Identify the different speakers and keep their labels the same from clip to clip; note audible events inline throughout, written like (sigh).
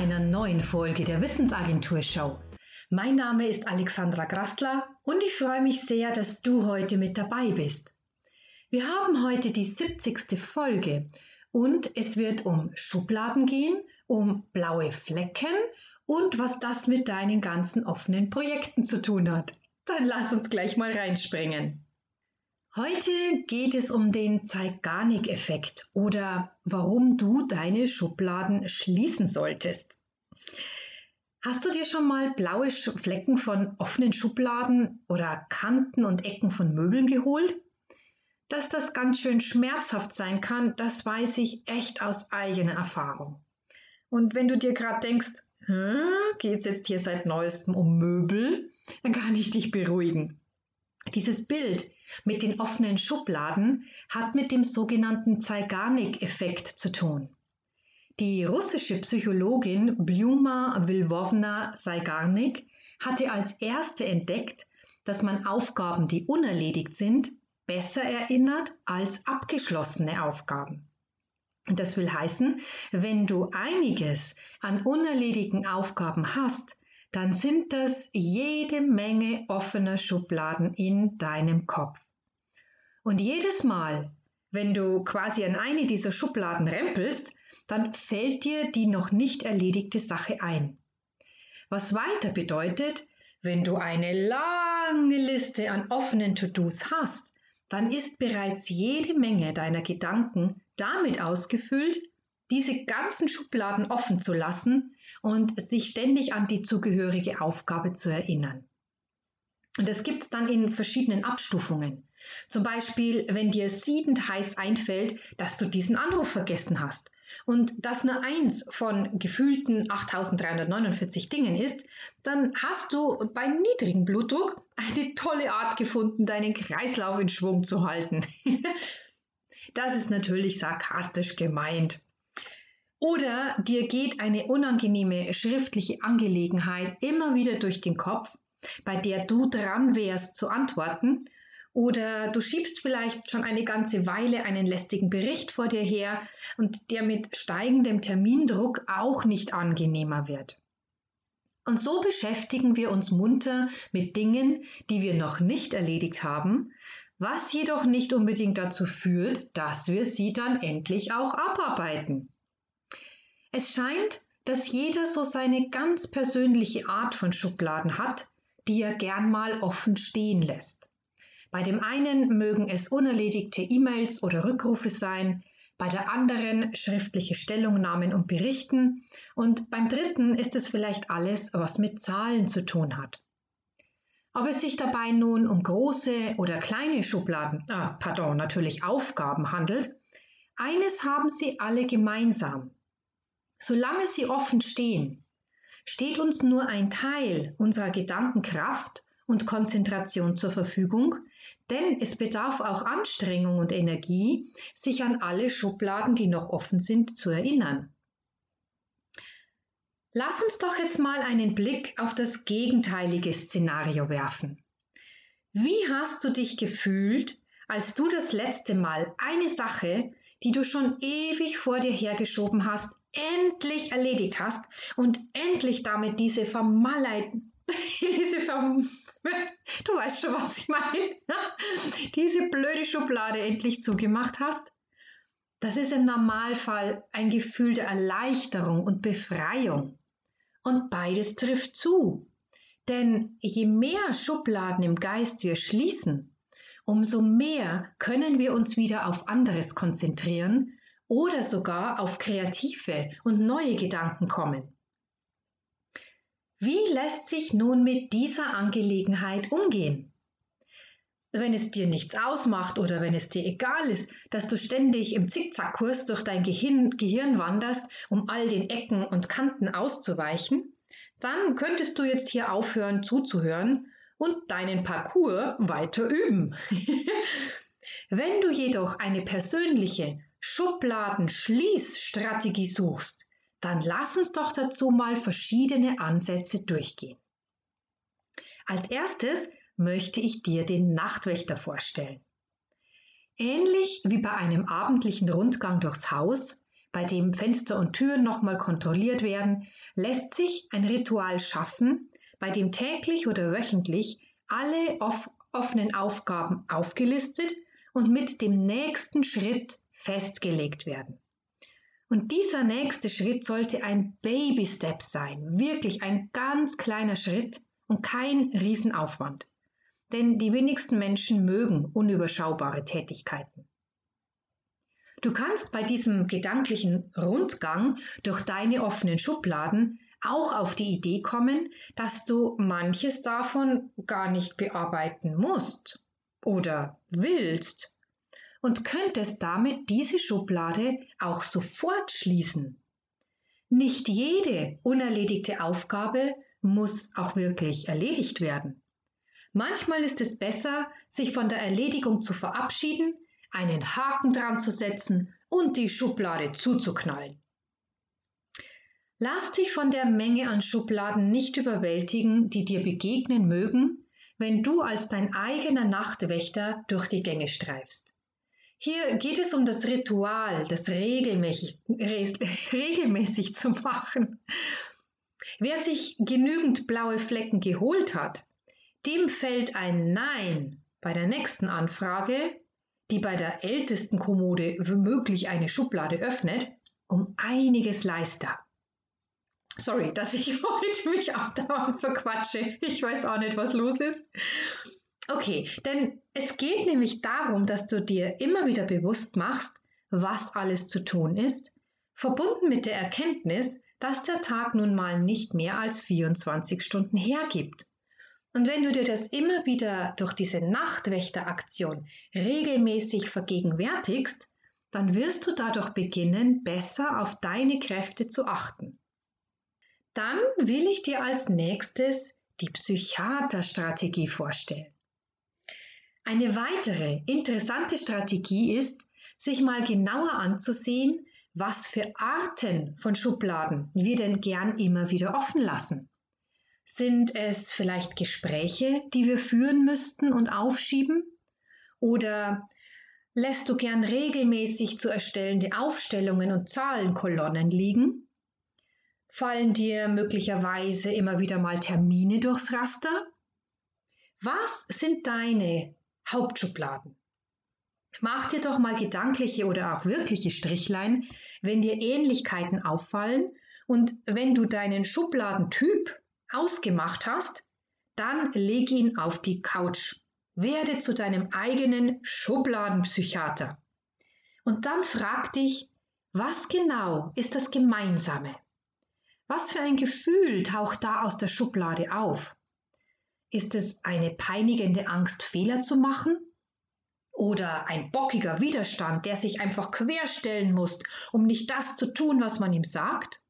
Speaker 1: einer neuen Folge der Wissensagentur Show. Mein Name ist Alexandra Grassler und ich freue mich sehr, dass du heute mit dabei bist. Wir haben heute die 70. Folge und es wird um Schubladen gehen, um blaue Flecken und was das mit deinen ganzen offenen Projekten zu tun hat. Dann lass uns gleich mal reinspringen. Heute geht es um den Zeigarnik-Effekt oder warum du deine Schubladen schließen solltest. Hast du dir schon mal blaue Flecken von offenen Schubladen oder Kanten und Ecken von Möbeln geholt? Dass das ganz schön schmerzhaft sein kann, das weiß ich echt aus eigener Erfahrung. Und wenn du dir gerade denkst, hm, geht es jetzt hier seit neuestem um Möbel, dann kann ich dich beruhigen. Dieses Bild mit den offenen Schubladen hat mit dem sogenannten Zeigarnik-Effekt zu tun. Die russische Psychologin Bljuma Lvovna Zeigarnik hatte als erste entdeckt, dass man Aufgaben, die unerledigt sind, besser erinnert als abgeschlossene Aufgaben. Das will heißen, wenn du einiges an unerledigten Aufgaben hast, dann sind das jede Menge offener Schubladen in deinem Kopf. Und jedes Mal, wenn du quasi an eine dieser Schubladen rempelst, dann fällt dir die noch nicht erledigte Sache ein. Was weiter bedeutet, wenn du eine lange Liste an offenen To-Dos hast, dann ist bereits jede Menge deiner Gedanken damit ausgefüllt, diese ganzen Schubladen offen zu lassen und sich ständig an die zugehörige Aufgabe zu erinnern. Und das gibt es dann in verschiedenen Abstufungen. Zum Beispiel, wenn dir siedend heiß einfällt, dass du diesen Anruf vergessen hast und das nur eins von gefühlten 8349 Dingen ist, dann hast du beim niedrigen Blutdruck eine tolle Art gefunden, deinen Kreislauf in Schwung zu halten. (laughs) das ist natürlich sarkastisch gemeint. Oder dir geht eine unangenehme schriftliche Angelegenheit immer wieder durch den Kopf, bei der du dran wärst zu antworten. Oder du schiebst vielleicht schon eine ganze Weile einen lästigen Bericht vor dir her und der mit steigendem Termindruck auch nicht angenehmer wird. Und so beschäftigen wir uns munter mit Dingen, die wir noch nicht erledigt haben, was jedoch nicht unbedingt dazu führt, dass wir sie dann endlich auch abarbeiten. Es scheint, dass jeder so seine ganz persönliche Art von Schubladen hat, die er gern mal offen stehen lässt. Bei dem einen mögen es unerledigte E-Mails oder Rückrufe sein, bei der anderen schriftliche Stellungnahmen und Berichten und beim dritten ist es vielleicht alles, was mit Zahlen zu tun hat. Ob es sich dabei nun um große oder kleine Schubladen, ah, pardon, natürlich Aufgaben handelt, eines haben sie alle gemeinsam. Solange sie offen stehen, steht uns nur ein Teil unserer Gedankenkraft und Konzentration zur Verfügung, denn es bedarf auch Anstrengung und Energie, sich an alle Schubladen, die noch offen sind, zu erinnern. Lass uns doch jetzt mal einen Blick auf das gegenteilige Szenario werfen. Wie hast du dich gefühlt, als du das letzte Mal eine Sache, die du schon ewig vor dir hergeschoben hast, endlich erledigt hast und endlich damit diese vermaleiten, (laughs) diese verm (laughs) du weißt schon, was ich meine, diese blöde Schublade endlich zugemacht hast? Das ist im Normalfall ein Gefühl der Erleichterung und Befreiung. Und beides trifft zu. Denn je mehr Schubladen im Geist wir schließen, umso mehr können wir uns wieder auf anderes konzentrieren oder sogar auf kreative und neue Gedanken kommen. Wie lässt sich nun mit dieser Angelegenheit umgehen? Wenn es dir nichts ausmacht oder wenn es dir egal ist, dass du ständig im Zickzackkurs durch dein Gehirn, Gehirn wanderst, um all den Ecken und Kanten auszuweichen, dann könntest du jetzt hier aufhören zuzuhören und deinen Parcours weiter üben. (laughs) Wenn du jedoch eine persönliche Schubladen-Schließstrategie suchst, dann lass uns doch dazu mal verschiedene Ansätze durchgehen. Als erstes möchte ich dir den Nachtwächter vorstellen. Ähnlich wie bei einem abendlichen Rundgang durchs Haus bei dem Fenster und Türen nochmal kontrolliert werden, lässt sich ein Ritual schaffen, bei dem täglich oder wöchentlich alle off offenen Aufgaben aufgelistet und mit dem nächsten Schritt festgelegt werden. Und dieser nächste Schritt sollte ein Baby Step sein, wirklich ein ganz kleiner Schritt und kein Riesenaufwand. Denn die wenigsten Menschen mögen unüberschaubare Tätigkeiten. Du kannst bei diesem gedanklichen Rundgang durch deine offenen Schubladen auch auf die Idee kommen, dass du manches davon gar nicht bearbeiten musst oder willst und könntest damit diese Schublade auch sofort schließen. Nicht jede unerledigte Aufgabe muss auch wirklich erledigt werden. Manchmal ist es besser, sich von der Erledigung zu verabschieden einen Haken dran zu setzen und die Schublade zuzuknallen. Lass dich von der Menge an Schubladen nicht überwältigen, die dir begegnen mögen, wenn du als dein eigener Nachtwächter durch die Gänge streifst. Hier geht es um das Ritual, das regelmäßig, (laughs) regelmäßig zu machen. Wer sich genügend blaue Flecken geholt hat, dem fällt ein Nein bei der nächsten Anfrage die bei der ältesten Kommode womöglich eine Schublade öffnet, um einiges leichter. Sorry, dass ich (laughs) heute mich andauernd verquatsche. Ich weiß auch nicht, was los ist. Okay, denn es geht nämlich darum, dass du dir immer wieder bewusst machst, was alles zu tun ist, verbunden mit der Erkenntnis, dass der Tag nun mal nicht mehr als 24 Stunden hergibt. Und wenn du dir das immer wieder durch diese Nachtwächteraktion regelmäßig vergegenwärtigst, dann wirst du dadurch beginnen, besser auf deine Kräfte zu achten. Dann will ich dir als nächstes die Psychiaterstrategie vorstellen. Eine weitere interessante Strategie ist, sich mal genauer anzusehen, was für Arten von Schubladen wir denn gern immer wieder offen lassen. Sind es vielleicht Gespräche, die wir führen müssten und aufschieben? Oder lässt du gern regelmäßig zu erstellende Aufstellungen und Zahlenkolonnen liegen? Fallen dir möglicherweise immer wieder mal Termine durchs Raster? Was sind deine Hauptschubladen? Mach dir doch mal gedankliche oder auch wirkliche Strichlein, wenn dir Ähnlichkeiten auffallen und wenn du deinen Schubladentyp ausgemacht hast, dann leg ihn auf die Couch. Werde zu deinem eigenen Schubladenpsychiater. Und dann frag dich, was genau ist das Gemeinsame? Was für ein Gefühl taucht da aus der Schublade auf? Ist es eine peinigende Angst, Fehler zu machen? Oder ein bockiger Widerstand, der sich einfach querstellen muss, um nicht das zu tun, was man ihm sagt?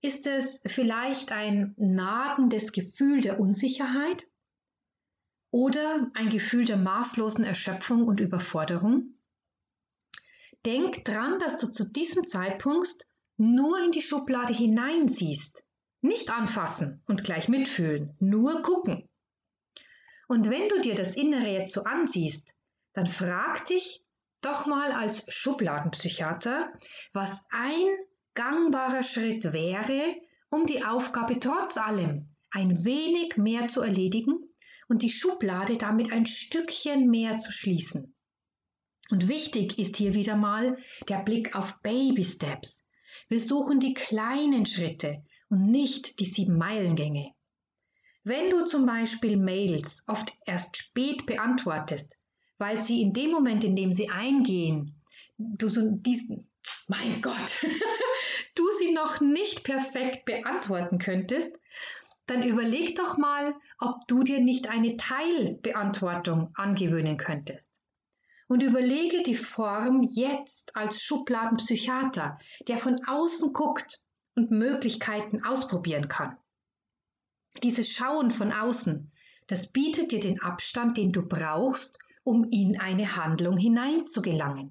Speaker 1: Ist es vielleicht ein nagendes Gefühl der Unsicherheit oder ein Gefühl der maßlosen Erschöpfung und Überforderung? Denk dran, dass du zu diesem Zeitpunkt nur in die Schublade hineinsiehst. Nicht anfassen und gleich mitfühlen, nur gucken. Und wenn du dir das Innere jetzt so ansiehst, dann frag dich doch mal als Schubladenpsychiater, was ein gangbarer Schritt wäre, um die Aufgabe trotz allem ein wenig mehr zu erledigen und die Schublade damit ein Stückchen mehr zu schließen. Und wichtig ist hier wieder mal der Blick auf Baby Steps. Wir suchen die kleinen Schritte und nicht die sieben Meilengänge. Wenn du zum Beispiel Mails oft erst spät beantwortest, weil sie in dem Moment, in dem sie eingehen, du so diesen, mein Gott, (laughs) du sie noch nicht perfekt beantworten könntest, dann überleg doch mal, ob du dir nicht eine Teilbeantwortung angewöhnen könntest. Und überlege die Form jetzt als Schubladenpsychiater, der von außen guckt und Möglichkeiten ausprobieren kann. Dieses Schauen von außen, das bietet dir den Abstand, den du brauchst, um in eine Handlung hineinzugelangen.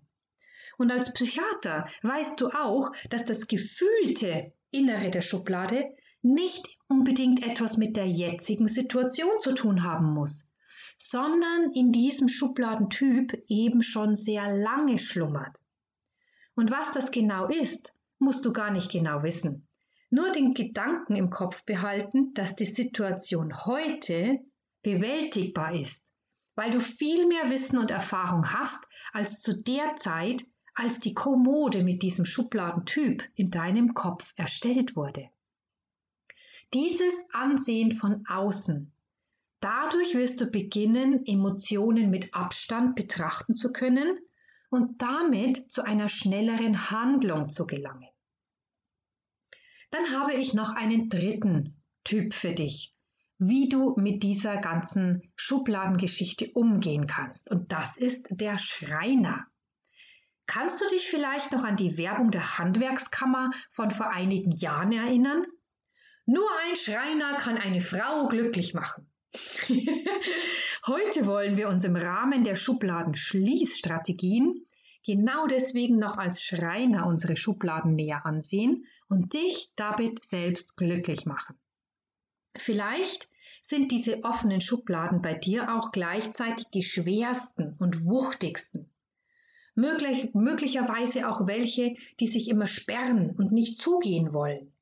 Speaker 1: Und als Psychiater weißt du auch, dass das gefühlte Innere der Schublade nicht unbedingt etwas mit der jetzigen Situation zu tun haben muss, sondern in diesem Schubladentyp eben schon sehr lange schlummert. Und was das genau ist, musst du gar nicht genau wissen. Nur den Gedanken im Kopf behalten, dass die Situation heute bewältigbar ist, weil du viel mehr Wissen und Erfahrung hast als zu der Zeit, als die Kommode mit diesem Schubladentyp in deinem Kopf erstellt wurde. Dieses Ansehen von außen. Dadurch wirst du beginnen, Emotionen mit Abstand betrachten zu können und damit zu einer schnelleren Handlung zu gelangen. Dann habe ich noch einen dritten Typ für dich, wie du mit dieser ganzen Schubladengeschichte umgehen kannst. Und das ist der Schreiner. Kannst du dich vielleicht noch an die Werbung der Handwerkskammer von vor einigen Jahren erinnern? Nur ein Schreiner kann eine Frau glücklich machen. (laughs) Heute wollen wir uns im Rahmen der Schubladen-Schließstrategien genau deswegen noch als Schreiner unsere Schubladen näher ansehen und dich damit selbst glücklich machen. Vielleicht sind diese offenen Schubladen bei dir auch gleichzeitig die schwersten und wuchtigsten. Möglich, möglicherweise auch welche, die sich immer sperren und nicht zugehen wollen.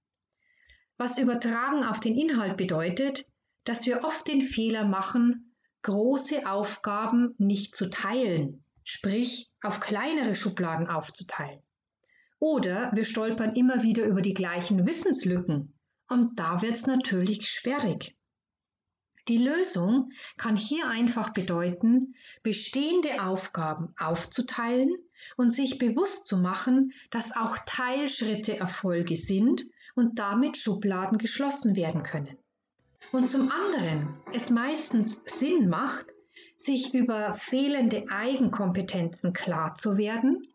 Speaker 1: Was übertragen auf den Inhalt bedeutet, dass wir oft den Fehler machen, große Aufgaben nicht zu teilen, sprich auf kleinere Schubladen aufzuteilen. Oder wir stolpern immer wieder über die gleichen Wissenslücken und da wird es natürlich sperrig. Die Lösung kann hier einfach bedeuten, bestehende Aufgaben aufzuteilen und sich bewusst zu machen, dass auch Teilschritte Erfolge sind und damit Schubladen geschlossen werden können. Und zum anderen es meistens Sinn macht, sich über fehlende Eigenkompetenzen klar zu werden,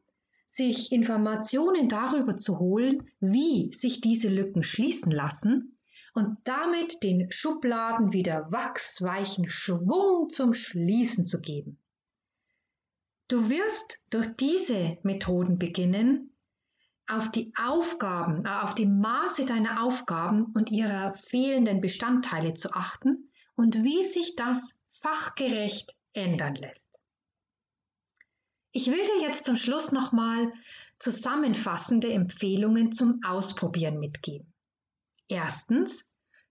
Speaker 1: sich Informationen darüber zu holen, wie sich diese Lücken schließen lassen und damit den Schubladen wieder wachsweichen Schwung zum Schließen zu geben. Du wirst durch diese Methoden beginnen, auf die Aufgaben, äh, auf die Maße deiner Aufgaben und ihrer fehlenden Bestandteile zu achten und wie sich das fachgerecht ändern lässt. Ich will dir jetzt zum Schluss nochmal zusammenfassende Empfehlungen zum Ausprobieren mitgeben. Erstens,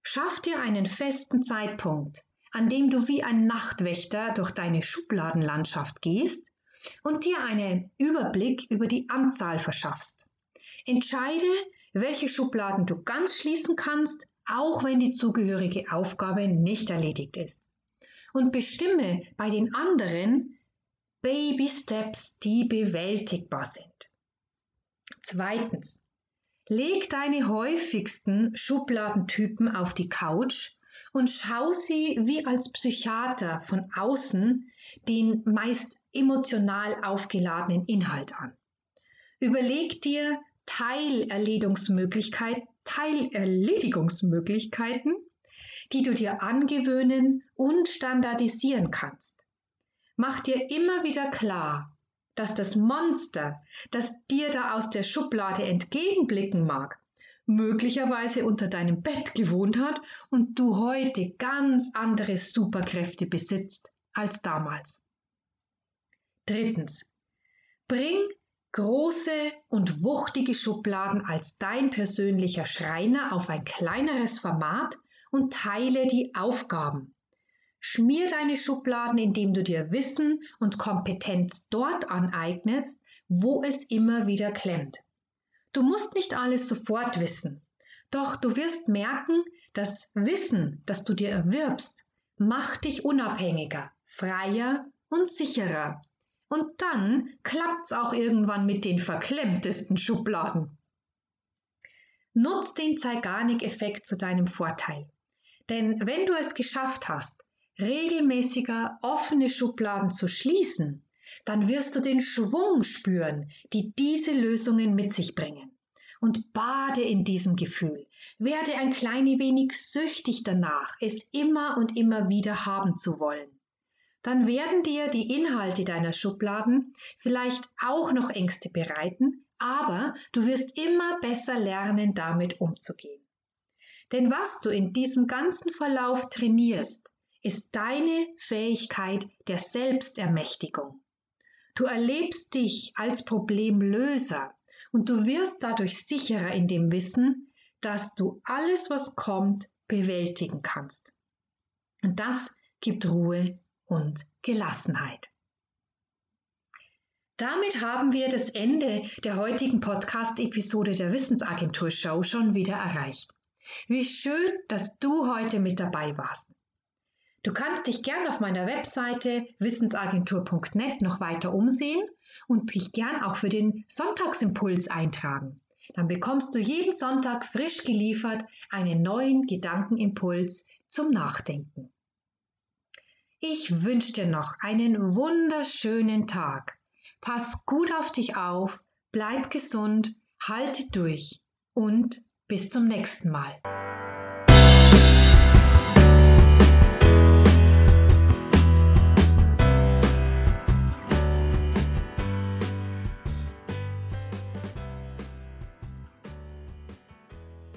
Speaker 1: schaff dir einen festen Zeitpunkt, an dem du wie ein Nachtwächter durch deine Schubladenlandschaft gehst und dir einen Überblick über die Anzahl verschaffst. Entscheide, welche Schubladen du ganz schließen kannst, auch wenn die zugehörige Aufgabe nicht erledigt ist. Und bestimme bei den anderen Baby Steps, die bewältigbar sind. Zweitens. Leg deine häufigsten Schubladentypen auf die Couch und schau sie wie als Psychiater von außen den meist emotional aufgeladenen Inhalt an. Überleg dir, Teilerledigungsmöglichkeit, Teilerledigungsmöglichkeiten, die du dir angewöhnen und standardisieren kannst. Mach dir immer wieder klar, dass das Monster, das dir da aus der Schublade entgegenblicken mag, möglicherweise unter deinem Bett gewohnt hat und du heute ganz andere Superkräfte besitzt als damals. Drittens. Bring große und wuchtige Schubladen als dein persönlicher Schreiner auf ein kleineres Format und teile die Aufgaben. Schmier deine Schubladen, indem du dir Wissen und Kompetenz dort aneignest, wo es immer wieder klemmt. Du musst nicht alles sofort wissen, doch du wirst merken, das Wissen, das du dir erwirbst, macht dich unabhängiger, freier und sicherer und dann klappt's auch irgendwann mit den verklemmtesten Schubladen. Nutz den Zeigarnik-Effekt zu deinem Vorteil. Denn wenn du es geschafft hast, regelmäßiger offene Schubladen zu schließen, dann wirst du den Schwung spüren, die diese Lösungen mit sich bringen. Und bade in diesem Gefühl. Werde ein klein wenig süchtig danach, es immer und immer wieder haben zu wollen dann werden dir die Inhalte deiner Schubladen vielleicht auch noch Ängste bereiten, aber du wirst immer besser lernen, damit umzugehen. Denn was du in diesem ganzen Verlauf trainierst, ist deine Fähigkeit der Selbstermächtigung. Du erlebst dich als Problemlöser, und du wirst dadurch sicherer in dem Wissen, dass du alles, was kommt, bewältigen kannst. Und das gibt Ruhe und Gelassenheit. Damit haben wir das Ende der heutigen Podcast-Episode der Wissensagentur Show schon wieder erreicht. Wie schön, dass du heute mit dabei warst. Du kannst dich gern auf meiner Webseite wissensagentur.net noch weiter umsehen und dich gern auch für den Sonntagsimpuls eintragen. Dann bekommst du jeden Sonntag frisch geliefert einen neuen Gedankenimpuls zum Nachdenken. Ich wünsche dir noch einen wunderschönen Tag. Pass gut auf dich auf, bleib gesund, halte durch und bis zum nächsten Mal.